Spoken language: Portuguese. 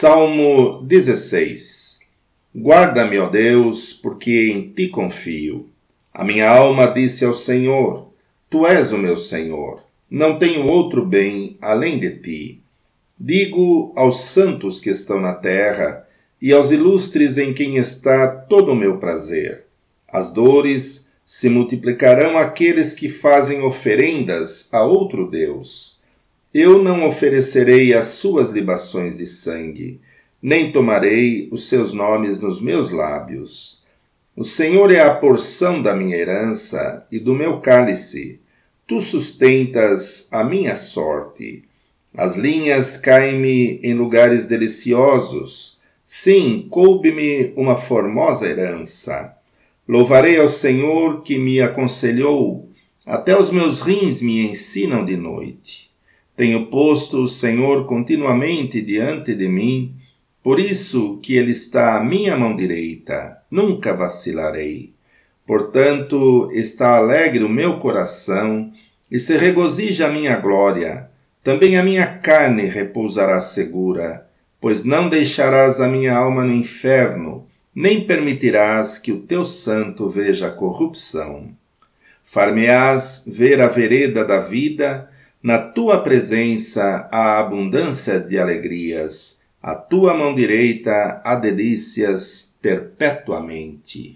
Salmo 16 Guarda-me, ó Deus, porque em ti confio. A minha alma disse ao Senhor: Tu és o meu Senhor. Não tenho outro bem além de ti. Digo aos santos que estão na terra e aos ilustres em quem está todo o meu prazer. As dores se multiplicarão aqueles que fazem oferendas a outro Deus. Eu não oferecerei as suas libações de sangue, nem tomarei os seus nomes nos meus lábios. O Senhor é a porção da minha herança e do meu cálice. Tu sustentas a minha sorte. As linhas caem-me em lugares deliciosos. Sim, coube-me uma formosa herança. Louvarei ao Senhor que me aconselhou. Até os meus rins me ensinam de noite. Tenho posto o Senhor continuamente diante de mim, por isso que Ele está à minha mão direita, nunca vacilarei. Portanto, está alegre o meu coração e se regozija a minha glória. Também a minha carne repousará segura, pois não deixarás a minha alma no inferno, nem permitirás que o teu santo veja a corrupção. Far-me-ás ver a vereda da vida, na tua presença há abundância de alegrias, a tua mão direita há delícias perpetuamente.